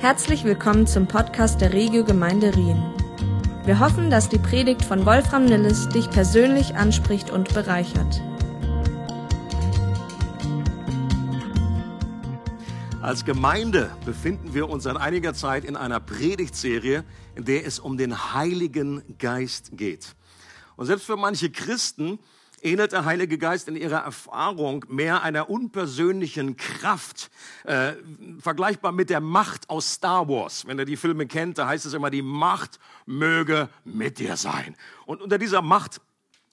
Herzlich willkommen zum Podcast der Regio Gemeinde Rien. Wir hoffen, dass die Predigt von Wolfram Nilles dich persönlich anspricht und bereichert. Als Gemeinde befinden wir uns seit einiger Zeit in einer Predigtserie, in der es um den Heiligen Geist geht. Und selbst für manche Christen ähnelt der Heilige Geist in ihrer Erfahrung mehr einer unpersönlichen Kraft, äh, vergleichbar mit der Macht aus Star Wars. Wenn ihr die Filme kennt, da heißt es immer, die Macht möge mit dir sein. Und unter dieser Macht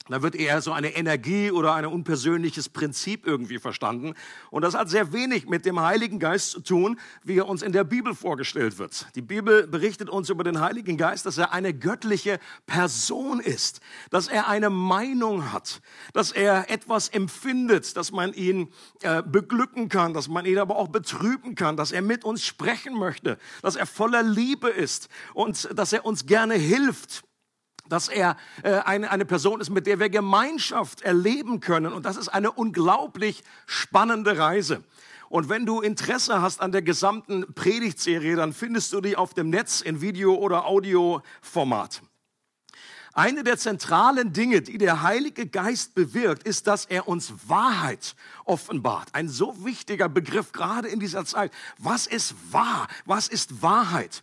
da wird eher so eine Energie oder ein unpersönliches Prinzip irgendwie verstanden. Und das hat sehr wenig mit dem Heiligen Geist zu tun, wie er uns in der Bibel vorgestellt wird. Die Bibel berichtet uns über den Heiligen Geist, dass er eine göttliche Person ist, dass er eine Meinung hat, dass er etwas empfindet, dass man ihn äh, beglücken kann, dass man ihn aber auch betrüben kann, dass er mit uns sprechen möchte, dass er voller Liebe ist und dass er uns gerne hilft dass er äh, eine, eine Person ist, mit der wir Gemeinschaft erleben können. Und das ist eine unglaublich spannende Reise. Und wenn du Interesse hast an der gesamten Predigtserie, dann findest du die auf dem Netz in Video- oder Audioformat. Eine der zentralen Dinge, die der Heilige Geist bewirkt, ist, dass er uns Wahrheit offenbart. Ein so wichtiger Begriff gerade in dieser Zeit. Was ist wahr? Was ist Wahrheit?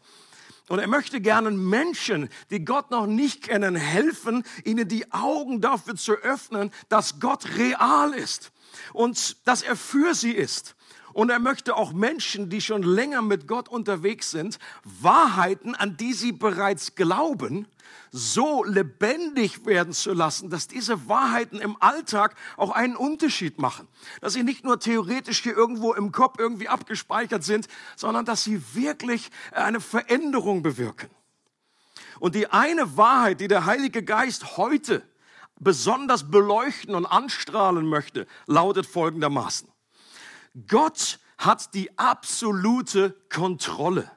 Und er möchte gerne Menschen, die Gott noch nicht kennen, helfen, ihnen die Augen dafür zu öffnen, dass Gott real ist und dass er für sie ist. Und er möchte auch Menschen, die schon länger mit Gott unterwegs sind, Wahrheiten, an die sie bereits glauben, so lebendig werden zu lassen, dass diese Wahrheiten im Alltag auch einen Unterschied machen. Dass sie nicht nur theoretisch hier irgendwo im Kopf irgendwie abgespeichert sind, sondern dass sie wirklich eine Veränderung bewirken. Und die eine Wahrheit, die der Heilige Geist heute besonders beleuchten und anstrahlen möchte, lautet folgendermaßen. Gott hat die absolute Kontrolle,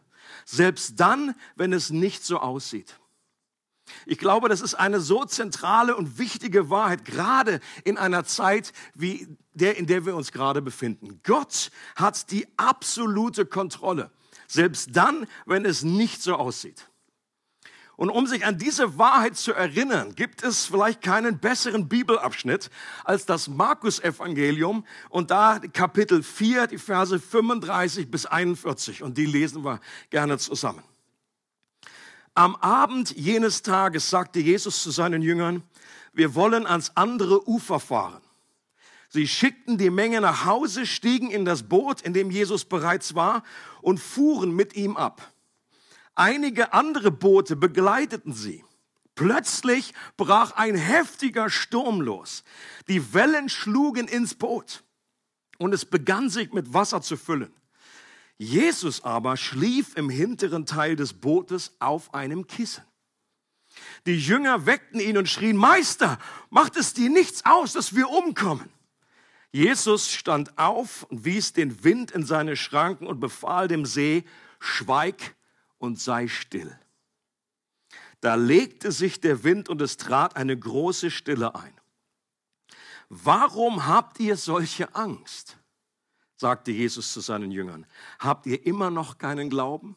selbst dann, wenn es nicht so aussieht. Ich glaube, das ist eine so zentrale und wichtige Wahrheit, gerade in einer Zeit wie der, in der wir uns gerade befinden. Gott hat die absolute Kontrolle, selbst dann, wenn es nicht so aussieht. Und um sich an diese Wahrheit zu erinnern, gibt es vielleicht keinen besseren Bibelabschnitt als das Markus-Evangelium und da Kapitel 4, die Verse 35 bis 41. Und die lesen wir gerne zusammen. Am Abend jenes Tages sagte Jesus zu seinen Jüngern, wir wollen ans andere Ufer fahren. Sie schickten die Menge nach Hause, stiegen in das Boot, in dem Jesus bereits war, und fuhren mit ihm ab. Einige andere Boote begleiteten sie. Plötzlich brach ein heftiger Sturm los. Die Wellen schlugen ins Boot und es begann sich mit Wasser zu füllen. Jesus aber schlief im hinteren Teil des Bootes auf einem Kissen. Die Jünger weckten ihn und schrien, Meister, macht es dir nichts aus, dass wir umkommen? Jesus stand auf und wies den Wind in seine Schranken und befahl dem See, schweig und sei still. Da legte sich der Wind und es trat eine große Stille ein. Warum habt ihr solche Angst? sagte Jesus zu seinen Jüngern, habt ihr immer noch keinen Glauben?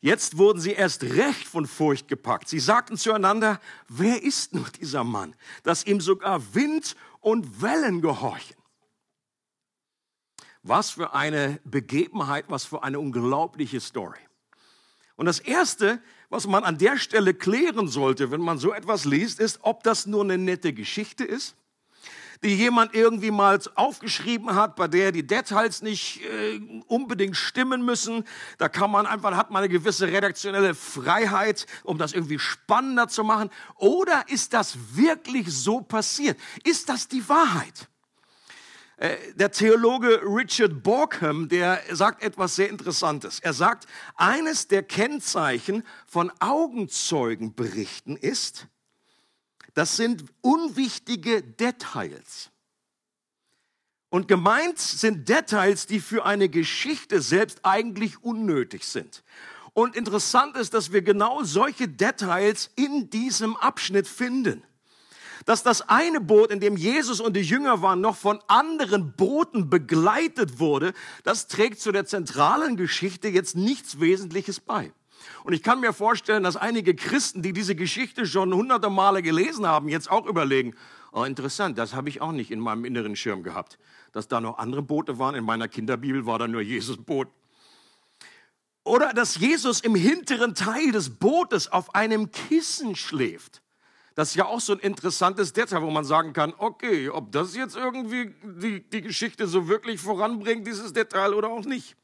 Jetzt wurden sie erst recht von Furcht gepackt. Sie sagten zueinander, wer ist nur dieser Mann, dass ihm sogar Wind und Wellen gehorchen? Was für eine Begebenheit, was für eine unglaubliche Story. Und das Erste, was man an der Stelle klären sollte, wenn man so etwas liest, ist, ob das nur eine nette Geschichte ist die jemand irgendwie mal aufgeschrieben hat, bei der die Details nicht äh, unbedingt stimmen müssen. Da kann man einfach, hat man eine gewisse redaktionelle Freiheit, um das irgendwie spannender zu machen. Oder ist das wirklich so passiert? Ist das die Wahrheit? Äh, der Theologe Richard Borkham, der sagt etwas sehr Interessantes. Er sagt, eines der Kennzeichen von Augenzeugenberichten ist, das sind unwichtige Details. Und gemeint sind Details, die für eine Geschichte selbst eigentlich unnötig sind. Und interessant ist, dass wir genau solche Details in diesem Abschnitt finden. Dass das eine Boot, in dem Jesus und die Jünger waren, noch von anderen Booten begleitet wurde, das trägt zu der zentralen Geschichte jetzt nichts Wesentliches bei. Und ich kann mir vorstellen, dass einige Christen, die diese Geschichte schon hunderte Male gelesen haben, jetzt auch überlegen, oh interessant, das habe ich auch nicht in meinem inneren Schirm gehabt, dass da noch andere Boote waren. In meiner Kinderbibel war da nur Jesus Boot. Oder dass Jesus im hinteren Teil des Bootes auf einem Kissen schläft. Das ist ja auch so ein interessantes Detail, wo man sagen kann, okay, ob das jetzt irgendwie die, die Geschichte so wirklich voranbringt, dieses Detail oder auch nicht.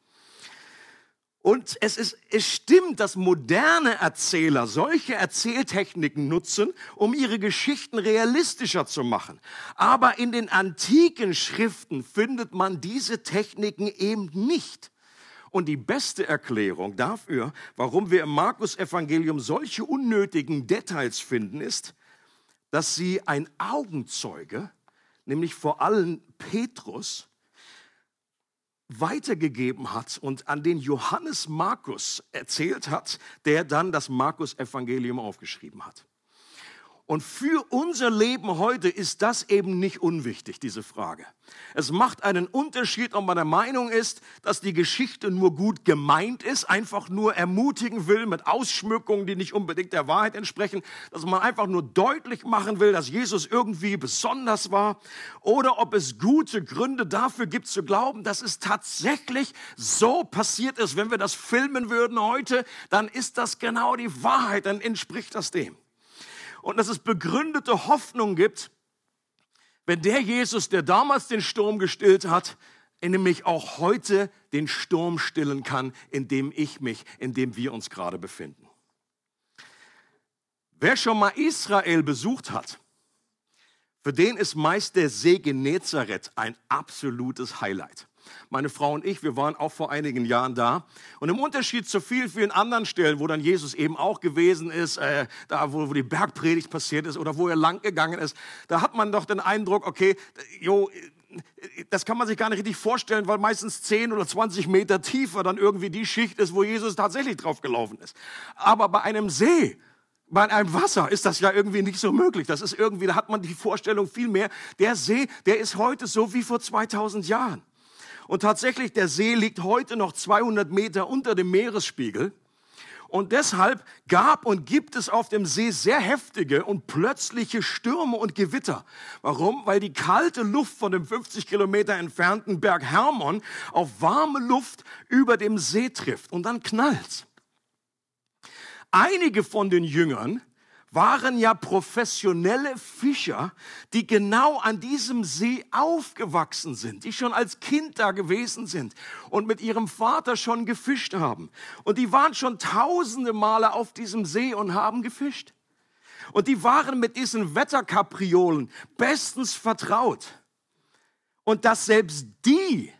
Und es, ist, es stimmt, dass moderne Erzähler solche Erzähltechniken nutzen, um ihre Geschichten realistischer zu machen. Aber in den antiken Schriften findet man diese Techniken eben nicht. Und die beste Erklärung dafür, warum wir im Markus Evangelium solche unnötigen Details finden, ist, dass sie ein Augenzeuge, nämlich vor allem Petrus, weitergegeben hat und an den Johannes Markus erzählt hat, der dann das Markus-Evangelium aufgeschrieben hat. Und für unser Leben heute ist das eben nicht unwichtig, diese Frage. Es macht einen Unterschied, ob man der Meinung ist, dass die Geschichte nur gut gemeint ist, einfach nur ermutigen will mit Ausschmückungen, die nicht unbedingt der Wahrheit entsprechen, dass man einfach nur deutlich machen will, dass Jesus irgendwie besonders war, oder ob es gute Gründe dafür gibt zu glauben, dass es tatsächlich so passiert ist. Wenn wir das filmen würden heute, dann ist das genau die Wahrheit, dann entspricht das dem und dass es begründete Hoffnung gibt, wenn der Jesus, der damals den Sturm gestillt hat, nämlich auch heute den Sturm stillen kann, in dem ich mich, in dem wir uns gerade befinden. Wer schon mal Israel besucht hat, für den ist meist der See Genezareth ein absolutes Highlight. Meine Frau und ich, wir waren auch vor einigen Jahren da. Und im Unterschied zu vielen, vielen anderen Stellen, wo dann Jesus eben auch gewesen ist, äh, da wo, wo die Bergpredigt passiert ist oder wo er lang gegangen ist, da hat man doch den Eindruck, okay, jo, das kann man sich gar nicht richtig vorstellen, weil meistens 10 oder 20 Meter tiefer dann irgendwie die Schicht ist, wo Jesus tatsächlich drauf gelaufen ist. Aber bei einem See, bei einem Wasser ist das ja irgendwie nicht so möglich. Das ist irgendwie, da hat man die Vorstellung viel mehr. Der See, der ist heute so wie vor 2000 Jahren. Und tatsächlich, der See liegt heute noch 200 Meter unter dem Meeresspiegel. Und deshalb gab und gibt es auf dem See sehr heftige und plötzliche Stürme und Gewitter. Warum? Weil die kalte Luft von dem 50 Kilometer entfernten Berg Hermon auf warme Luft über dem See trifft. Und dann knallt's. Einige von den Jüngern waren ja professionelle Fischer, die genau an diesem See aufgewachsen sind, die schon als Kind da gewesen sind und mit ihrem Vater schon gefischt haben. Und die waren schon tausende Male auf diesem See und haben gefischt. Und die waren mit diesen Wetterkapriolen bestens vertraut. Und dass selbst die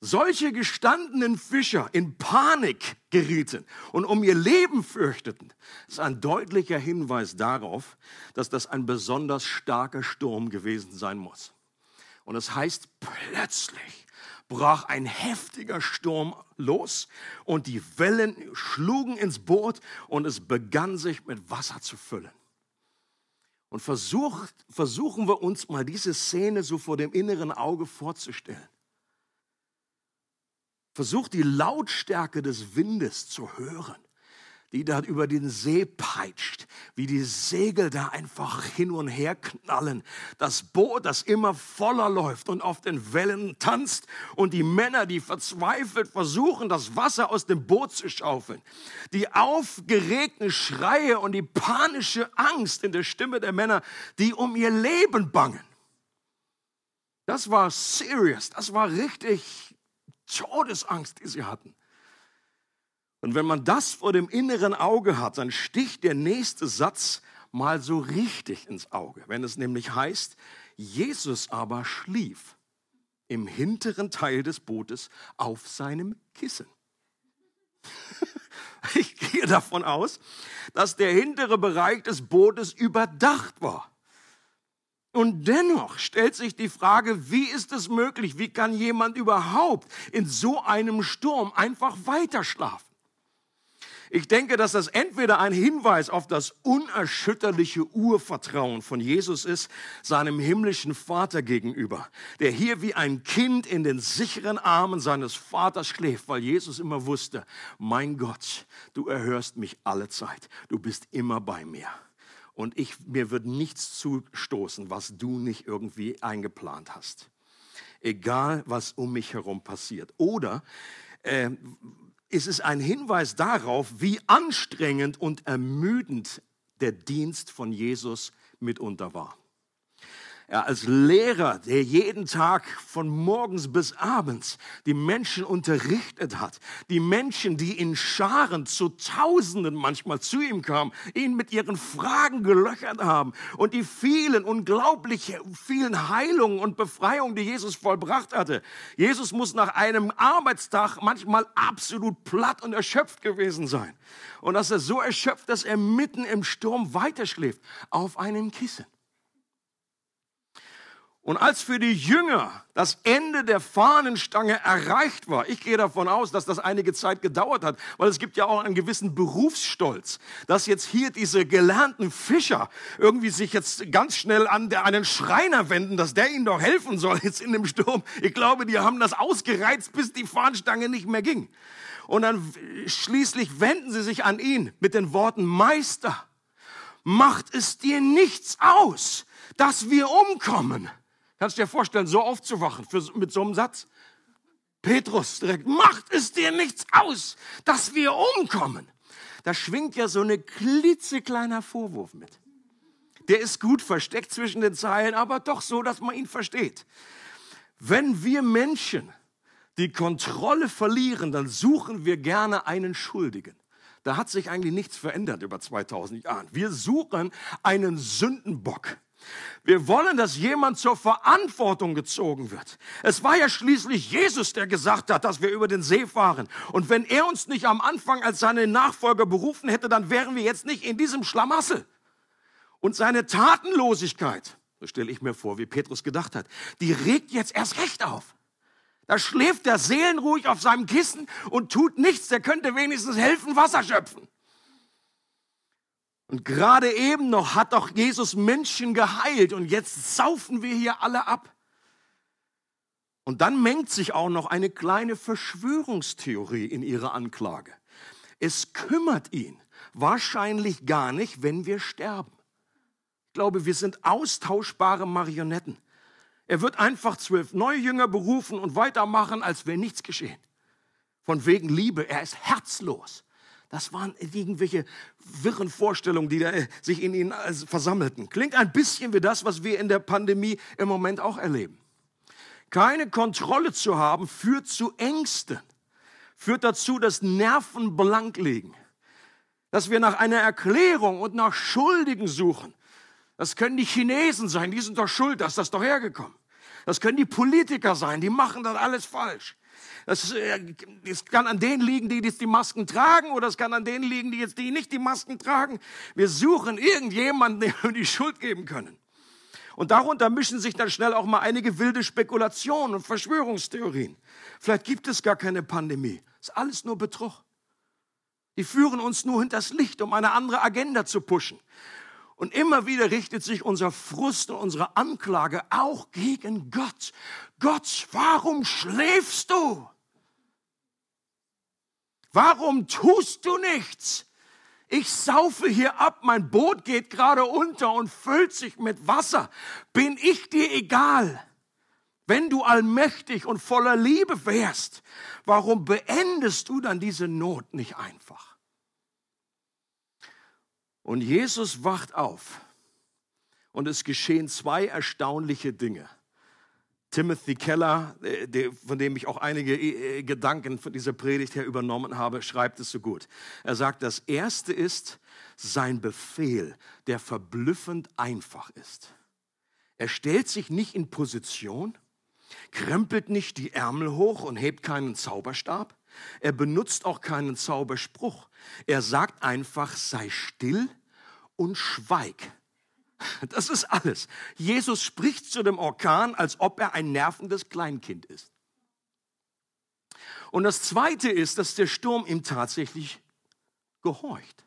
solche gestandenen Fischer in Panik gerieten und um ihr Leben fürchteten, ist ein deutlicher Hinweis darauf, dass das ein besonders starker Sturm gewesen sein muss. Und es das heißt, plötzlich brach ein heftiger Sturm los und die Wellen schlugen ins Boot und es begann sich mit Wasser zu füllen. Und versucht, versuchen wir uns mal diese Szene so vor dem inneren Auge vorzustellen. Versucht die Lautstärke des Windes zu hören, die da über den See peitscht, wie die Segel da einfach hin und her knallen. Das Boot, das immer voller läuft und auf den Wellen tanzt und die Männer, die verzweifelt versuchen, das Wasser aus dem Boot zu schaufeln. Die aufgeregten Schreie und die panische Angst in der Stimme der Männer, die um ihr Leben bangen. Das war serious, das war richtig Todesangst, die sie hatten. Und wenn man das vor dem inneren Auge hat, dann sticht der nächste Satz mal so richtig ins Auge, wenn es nämlich heißt, Jesus aber schlief im hinteren Teil des Bootes auf seinem Kissen. Ich gehe davon aus, dass der hintere Bereich des Bootes überdacht war. Und dennoch stellt sich die Frage, wie ist es möglich, wie kann jemand überhaupt in so einem Sturm einfach weiter schlafen? Ich denke, dass das entweder ein Hinweis auf das unerschütterliche Urvertrauen von Jesus ist, seinem himmlischen Vater gegenüber, der hier wie ein Kind in den sicheren Armen seines Vaters schläft, weil Jesus immer wusste, mein Gott, du erhörst mich alle Zeit, du bist immer bei mir. Und ich, mir wird nichts zustoßen, was du nicht irgendwie eingeplant hast. Egal, was um mich herum passiert. Oder äh, ist es ein Hinweis darauf, wie anstrengend und ermüdend der Dienst von Jesus mitunter war. Ja, als Lehrer, der jeden Tag von morgens bis abends die Menschen unterrichtet hat, die Menschen, die in Scharen zu Tausenden manchmal zu ihm kamen, ihn mit ihren Fragen gelöchert haben und die vielen, unglaublich vielen Heilungen und Befreiungen, die Jesus vollbracht hatte. Jesus muss nach einem Arbeitstag manchmal absolut platt und erschöpft gewesen sein. Und dass er so erschöpft, dass er mitten im Sturm weiterschläft, auf einem Kissen. Und als für die Jünger das Ende der Fahnenstange erreicht war, ich gehe davon aus, dass das einige Zeit gedauert hat, weil es gibt ja auch einen gewissen Berufsstolz, dass jetzt hier diese gelernten Fischer irgendwie sich jetzt ganz schnell an einen Schreiner wenden, dass der ihnen doch helfen soll jetzt in dem Sturm. Ich glaube, die haben das ausgereizt, bis die Fahnenstange nicht mehr ging. Und dann schließlich wenden sie sich an ihn mit den Worten, Meister, macht es dir nichts aus, dass wir umkommen. Kannst du dir vorstellen, so aufzuwachen für, mit so einem Satz? Petrus direkt, macht es dir nichts aus, dass wir umkommen. Da schwingt ja so ein klitzekleiner Vorwurf mit. Der ist gut versteckt zwischen den Zeilen, aber doch so, dass man ihn versteht. Wenn wir Menschen die Kontrolle verlieren, dann suchen wir gerne einen Schuldigen. Da hat sich eigentlich nichts verändert über 2000 Jahre. Wir suchen einen Sündenbock. Wir wollen, dass jemand zur Verantwortung gezogen wird. Es war ja schließlich Jesus, der gesagt hat, dass wir über den See fahren. Und wenn er uns nicht am Anfang als seine Nachfolger berufen hätte, dann wären wir jetzt nicht in diesem Schlamassel. Und seine Tatenlosigkeit, so stelle ich mir vor, wie Petrus gedacht hat, die regt jetzt erst recht auf. Da schläft der seelenruhig auf seinem Kissen und tut nichts. Der könnte wenigstens helfen, Wasser schöpfen. Und gerade eben noch hat doch Jesus Menschen geheilt und jetzt saufen wir hier alle ab. Und dann mengt sich auch noch eine kleine Verschwörungstheorie in ihre Anklage. Es kümmert ihn wahrscheinlich gar nicht, wenn wir sterben. Ich glaube, wir sind austauschbare Marionetten. Er wird einfach zwölf neue Jünger berufen und weitermachen, als wäre nichts geschehen. Von wegen Liebe, er ist herzlos. Das waren irgendwelche wirren Vorstellungen, die da äh, sich in ihnen versammelten. Klingt ein bisschen wie das, was wir in der Pandemie im Moment auch erleben. Keine Kontrolle zu haben führt zu Ängsten, führt dazu, dass Nerven blank liegen, dass wir nach einer Erklärung und nach Schuldigen suchen. Das können die Chinesen sein, die sind doch schuld, dass das doch hergekommen. Das können die Politiker sein, die machen das alles falsch. Das, äh, das kann an denen liegen, die jetzt die Masken tragen, oder es kann an denen liegen, die jetzt die nicht die Masken tragen. Wir suchen irgendjemanden, dem wir die Schuld geben können. Und darunter mischen sich dann schnell auch mal einige wilde Spekulationen und Verschwörungstheorien. Vielleicht gibt es gar keine Pandemie. Ist alles nur Betrug. Die führen uns nur hinters Licht, um eine andere Agenda zu pushen. Und immer wieder richtet sich unser Frust und unsere Anklage auch gegen Gott. Gott, warum schläfst du? Warum tust du nichts? Ich saufe hier ab, mein Boot geht gerade unter und füllt sich mit Wasser. Bin ich dir egal? Wenn du allmächtig und voller Liebe wärst, warum beendest du dann diese Not nicht einfach? Und Jesus wacht auf und es geschehen zwei erstaunliche Dinge. Timothy Keller, äh, von dem ich auch einige äh, Gedanken von dieser Predigt her übernommen habe, schreibt es so gut. Er sagt, das erste ist sein Befehl, der verblüffend einfach ist. Er stellt sich nicht in Position, krempelt nicht die Ärmel hoch und hebt keinen Zauberstab. Er benutzt auch keinen Zauberspruch. Er sagt einfach, sei still und schweig. Das ist alles. Jesus spricht zu dem Orkan, als ob er ein nervendes Kleinkind ist. Und das Zweite ist, dass der Sturm ihm tatsächlich gehorcht.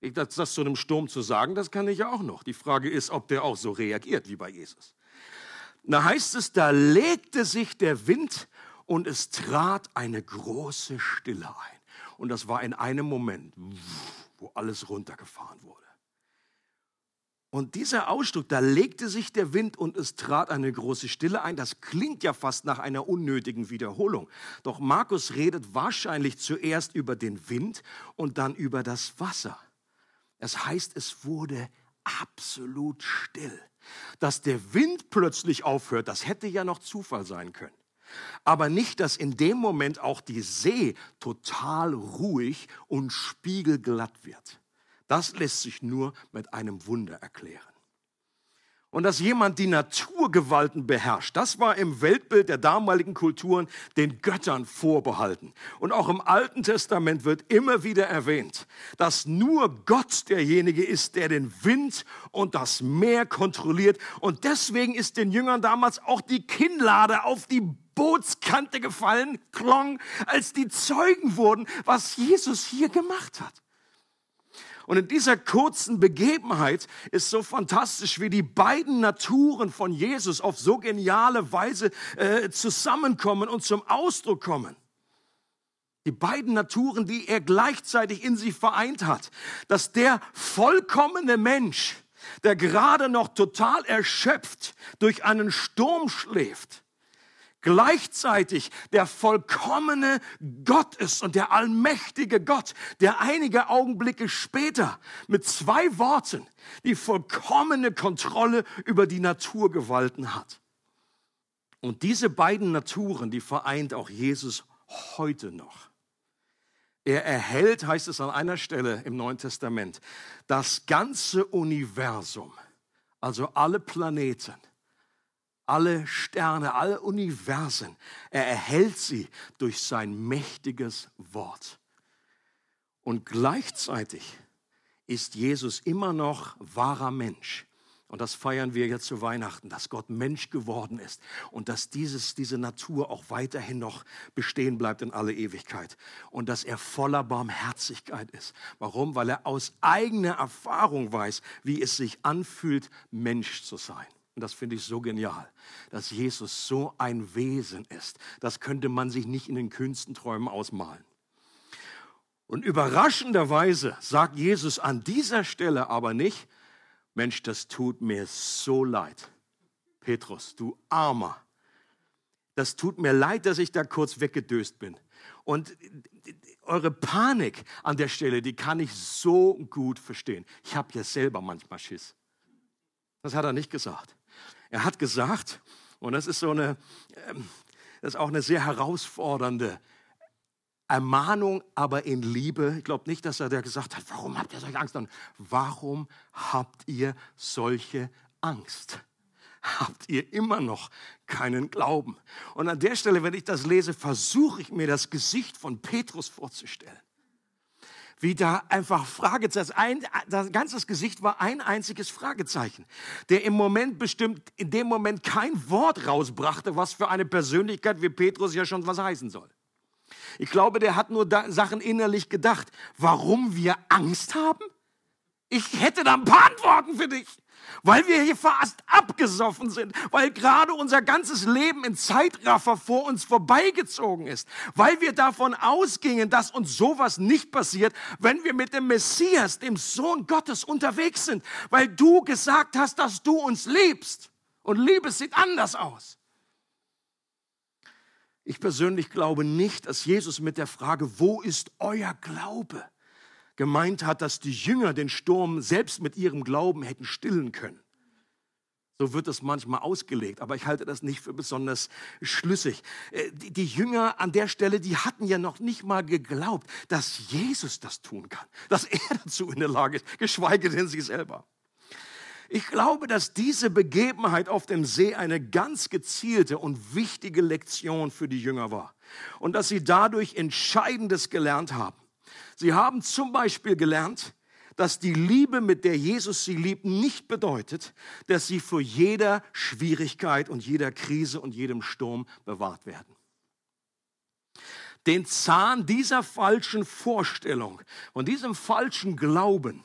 Das, das zu einem Sturm zu sagen, das kann ich ja auch noch. Die Frage ist, ob der auch so reagiert wie bei Jesus. Da heißt es, da legte sich der Wind und es trat eine große Stille ein. Und das war in einem Moment, wo alles runtergefahren wurde. Und dieser Ausdruck, da legte sich der Wind und es trat eine große Stille ein, das klingt ja fast nach einer unnötigen Wiederholung. Doch Markus redet wahrscheinlich zuerst über den Wind und dann über das Wasser. Es heißt, es wurde absolut still. Dass der Wind plötzlich aufhört, das hätte ja noch Zufall sein können. Aber nicht, dass in dem Moment auch die See total ruhig und spiegelglatt wird. Das lässt sich nur mit einem Wunder erklären. Und dass jemand die Naturgewalten beherrscht, das war im Weltbild der damaligen Kulturen den Göttern vorbehalten. Und auch im Alten Testament wird immer wieder erwähnt, dass nur Gott derjenige ist, der den Wind und das Meer kontrolliert. Und deswegen ist den Jüngern damals auch die Kinnlade auf die Bootskante gefallen, klong, als die Zeugen wurden, was Jesus hier gemacht hat. Und in dieser kurzen Begebenheit ist so fantastisch, wie die beiden Naturen von Jesus auf so geniale Weise äh, zusammenkommen und zum Ausdruck kommen. Die beiden Naturen, die er gleichzeitig in sich vereint hat. Dass der vollkommene Mensch, der gerade noch total erschöpft durch einen Sturm schläft, gleichzeitig der vollkommene Gott ist und der allmächtige Gott, der einige Augenblicke später mit zwei Worten die vollkommene Kontrolle über die Naturgewalten hat. Und diese beiden Naturen, die vereint auch Jesus heute noch. Er erhält, heißt es an einer Stelle im Neuen Testament, das ganze Universum, also alle Planeten, alle Sterne, alle Universen. Er erhält sie durch sein mächtiges Wort. Und gleichzeitig ist Jesus immer noch wahrer Mensch. Und das feiern wir jetzt zu Weihnachten, dass Gott Mensch geworden ist und dass dieses, diese Natur auch weiterhin noch bestehen bleibt in alle Ewigkeit und dass er voller Barmherzigkeit ist. Warum? Weil er aus eigener Erfahrung weiß, wie es sich anfühlt, Mensch zu sein. Und das finde ich so genial, dass Jesus so ein Wesen ist. Das könnte man sich nicht in den kühnsten Träumen ausmalen. Und überraschenderweise sagt Jesus an dieser Stelle aber nicht, Mensch, das tut mir so leid. Petrus, du Armer. Das tut mir leid, dass ich da kurz weggedöst bin. Und eure Panik an der Stelle, die kann ich so gut verstehen. Ich habe ja selber manchmal Schiss. Das hat er nicht gesagt. Er hat gesagt, und das ist so eine, ähm, das ist auch eine sehr herausfordernde Ermahnung, aber in Liebe. Ich glaube nicht, dass er da gesagt hat, warum habt ihr solche Angst? Warum habt ihr solche Angst? Habt ihr immer noch keinen Glauben? Und an der Stelle, wenn ich das lese, versuche ich mir das Gesicht von Petrus vorzustellen wie da einfach Fragezeichen, ein, das ganze Gesicht war ein einziges Fragezeichen, der im Moment bestimmt, in dem Moment kein Wort rausbrachte, was für eine Persönlichkeit wie Petrus ja schon was heißen soll. Ich glaube, der hat nur da Sachen innerlich gedacht, warum wir Angst haben. Ich hätte da ein paar Antworten für dich weil wir hier fast abgesoffen sind, weil gerade unser ganzes Leben in Zeitraffer vor uns vorbeigezogen ist, weil wir davon ausgingen, dass uns sowas nicht passiert, wenn wir mit dem Messias, dem Sohn Gottes, unterwegs sind, weil du gesagt hast, dass du uns liebst. Und Liebe sieht anders aus. Ich persönlich glaube nicht, dass Jesus mit der Frage, wo ist euer Glaube, gemeint hat, dass die Jünger den Sturm selbst mit ihrem Glauben hätten stillen können. So wird es manchmal ausgelegt, aber ich halte das nicht für besonders schlüssig. Äh, die Jünger an der Stelle, die hatten ja noch nicht mal geglaubt, dass Jesus das tun kann, dass er dazu in der Lage ist, geschweige denn sie selber. Ich glaube, dass diese Begebenheit auf dem See eine ganz gezielte und wichtige Lektion für die Jünger war und dass sie dadurch Entscheidendes gelernt haben. Sie haben zum Beispiel gelernt, dass die Liebe, mit der Jesus sie liebt, nicht bedeutet, dass sie vor jeder Schwierigkeit und jeder Krise und jedem Sturm bewahrt werden. den Zahn dieser falschen Vorstellung und diesem falschen Glauben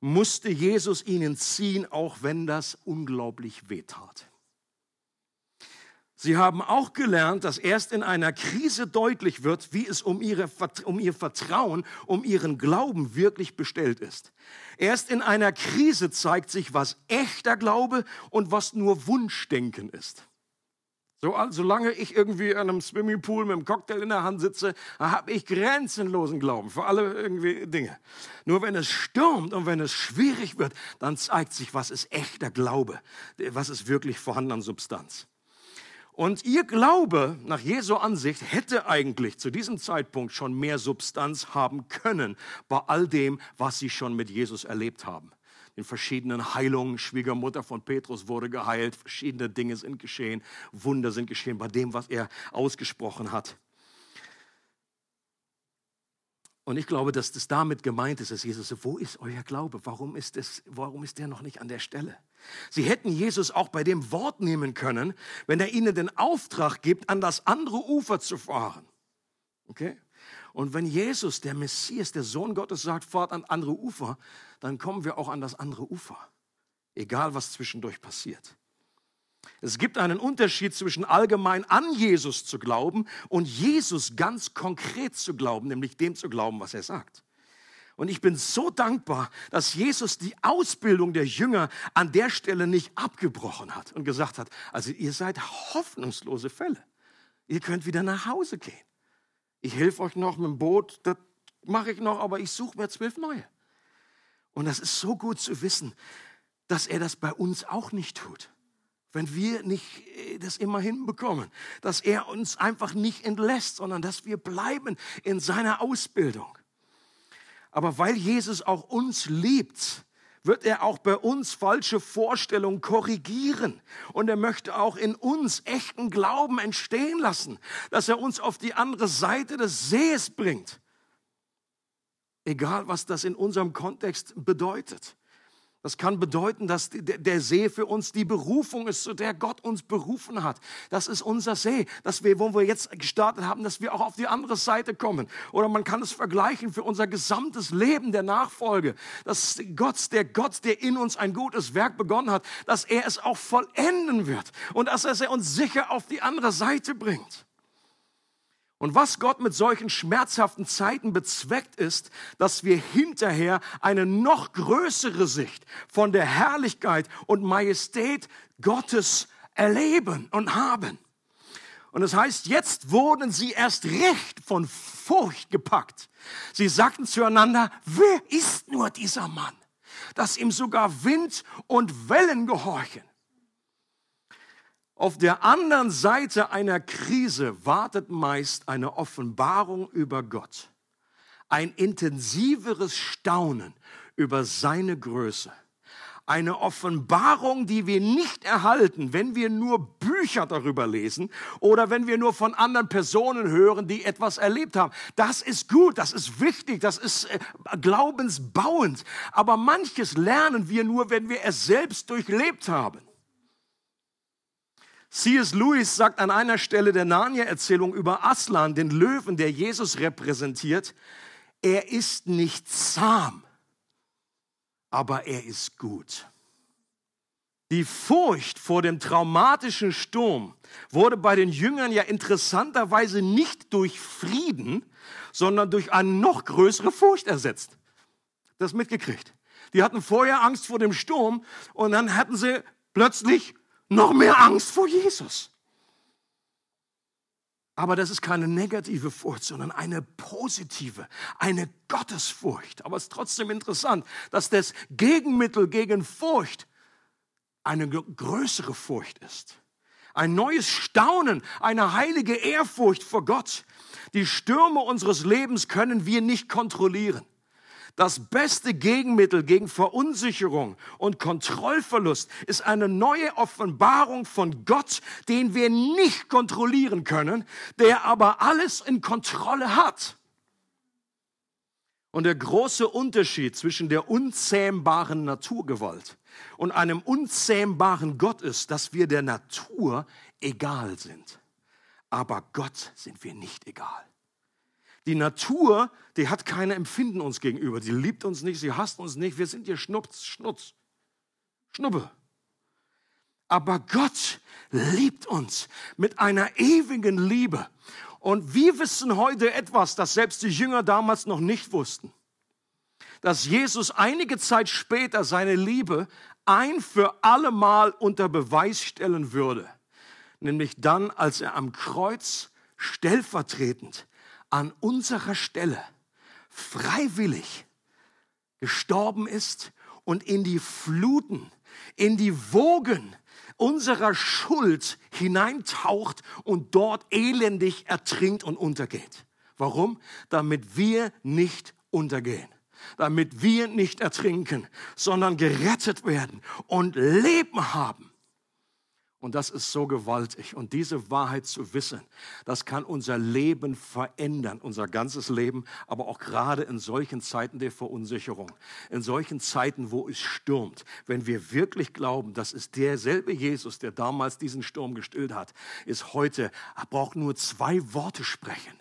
musste Jesus ihnen ziehen, auch wenn das unglaublich wehtat. Sie haben auch gelernt, dass erst in einer Krise deutlich wird, wie es um, ihre, um ihr Vertrauen, um ihren Glauben wirklich bestellt ist. Erst in einer Krise zeigt sich, was echter Glaube und was nur Wunschdenken ist. So, solange ich irgendwie an einem Swimmingpool mit einem Cocktail in der Hand sitze, habe ich grenzenlosen Glauben für alle irgendwie Dinge. Nur wenn es stürmt und wenn es schwierig wird, dann zeigt sich, was ist echter Glaube, was ist wirklich vorhanden an Substanz. Und ihr Glaube nach Jesu Ansicht hätte eigentlich zu diesem Zeitpunkt schon mehr Substanz haben können bei all dem, was sie schon mit Jesus erlebt haben. In verschiedenen Heilungen, Schwiegermutter von Petrus wurde geheilt, verschiedene Dinge sind geschehen, Wunder sind geschehen bei dem, was er ausgesprochen hat. Und ich glaube, dass das damit gemeint ist, dass Jesus so, wo ist euer Glaube? Warum ist, es, warum ist der noch nicht an der Stelle? Sie hätten Jesus auch bei dem Wort nehmen können, wenn er ihnen den Auftrag gibt, an das andere Ufer zu fahren. Okay? Und wenn Jesus, der Messias, der Sohn Gottes, sagt, fahrt an andere Ufer, dann kommen wir auch an das andere Ufer. Egal, was zwischendurch passiert. Es gibt einen Unterschied zwischen allgemein an Jesus zu glauben und Jesus ganz konkret zu glauben, nämlich dem zu glauben, was er sagt. Und ich bin so dankbar, dass Jesus die Ausbildung der Jünger an der Stelle nicht abgebrochen hat und gesagt hat, also ihr seid hoffnungslose Fälle. Ihr könnt wieder nach Hause gehen. Ich helfe euch noch mit dem Boot, das mache ich noch, aber ich suche mir zwölf neue. Und das ist so gut zu wissen, dass er das bei uns auch nicht tut wenn wir nicht äh, das immer hinbekommen, dass er uns einfach nicht entlässt, sondern dass wir bleiben in seiner Ausbildung. Aber weil Jesus auch uns liebt, wird er auch bei uns falsche Vorstellungen korrigieren. Und er möchte auch in uns echten Glauben entstehen lassen, dass er uns auf die andere Seite des Sees bringt. Egal, was das in unserem Kontext bedeutet. Das kann bedeuten, dass der See für uns die Berufung ist, zu der Gott uns berufen hat. Das ist unser See, dass wir, wo wir jetzt gestartet haben, dass wir auch auf die andere Seite kommen. Oder man kann es vergleichen für unser gesamtes Leben der Nachfolge, dass Gott, der Gott, der in uns ein gutes Werk begonnen hat, dass er es auch vollenden wird und dass er uns sicher auf die andere Seite bringt. Und was Gott mit solchen schmerzhaften Zeiten bezweckt ist, dass wir hinterher eine noch größere Sicht von der Herrlichkeit und Majestät Gottes erleben und haben. Und das heißt, jetzt wurden sie erst recht von Furcht gepackt. Sie sagten zueinander, wer ist nur dieser Mann, dass ihm sogar Wind und Wellen gehorchen? Auf der anderen Seite einer Krise wartet meist eine Offenbarung über Gott, ein intensiveres Staunen über seine Größe, eine Offenbarung, die wir nicht erhalten, wenn wir nur Bücher darüber lesen oder wenn wir nur von anderen Personen hören, die etwas erlebt haben. Das ist gut, das ist wichtig, das ist äh, glaubensbauend, aber manches lernen wir nur, wenn wir es selbst durchlebt haben. C.S. Lewis sagt an einer Stelle der Narnia-Erzählung über Aslan, den Löwen, der Jesus repräsentiert, er ist nicht zahm, aber er ist gut. Die Furcht vor dem traumatischen Sturm wurde bei den Jüngern ja interessanterweise nicht durch Frieden, sondern durch eine noch größere Furcht ersetzt. Das mitgekriegt. Die hatten vorher Angst vor dem Sturm und dann hatten sie plötzlich noch mehr Angst vor Jesus. Aber das ist keine negative Furcht, sondern eine positive, eine Gottesfurcht. Aber es ist trotzdem interessant, dass das Gegenmittel gegen Furcht eine größere Furcht ist. Ein neues Staunen, eine heilige Ehrfurcht vor Gott. Die Stürme unseres Lebens können wir nicht kontrollieren. Das beste Gegenmittel gegen Verunsicherung und Kontrollverlust ist eine neue Offenbarung von Gott, den wir nicht kontrollieren können, der aber alles in Kontrolle hat. Und der große Unterschied zwischen der unzähmbaren Naturgewalt und einem unzähmbaren Gott ist, dass wir der Natur egal sind. Aber Gott sind wir nicht egal. Die Natur, die hat keine Empfinden uns gegenüber. Die liebt uns nicht, sie hasst uns nicht. Wir sind ihr Schnupz, Schnutz, Schnuppe. Aber Gott liebt uns mit einer ewigen Liebe. Und wir wissen heute etwas, das selbst die Jünger damals noch nicht wussten. Dass Jesus einige Zeit später seine Liebe ein für allemal unter Beweis stellen würde. Nämlich dann, als er am Kreuz stellvertretend an unserer Stelle freiwillig gestorben ist und in die Fluten, in die Wogen unserer Schuld hineintaucht und dort elendig ertrinkt und untergeht. Warum? Damit wir nicht untergehen, damit wir nicht ertrinken, sondern gerettet werden und Leben haben. Und das ist so gewaltig. Und diese Wahrheit zu wissen, das kann unser Leben verändern, unser ganzes Leben, aber auch gerade in solchen Zeiten der Verunsicherung, in solchen Zeiten, wo es stürmt. Wenn wir wirklich glauben, das ist derselbe Jesus, der damals diesen Sturm gestillt hat, ist heute, braucht nur zwei Worte sprechen.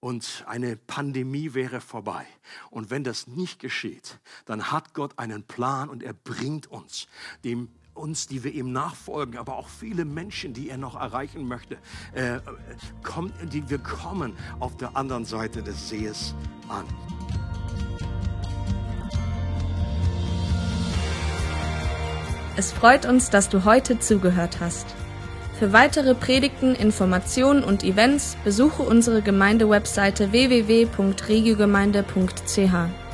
Und eine Pandemie wäre vorbei. Und wenn das nicht geschieht, dann hat Gott einen Plan und er bringt uns dem uns, die wir ihm nachfolgen, aber auch viele Menschen, die er noch erreichen möchte, äh, kommt, die wir kommen auf der anderen Seite des Sees an. Es freut uns, dass du heute zugehört hast. Für weitere Predigten, Informationen und Events besuche unsere Gemeindewebseite www.regiogemeinde.ch.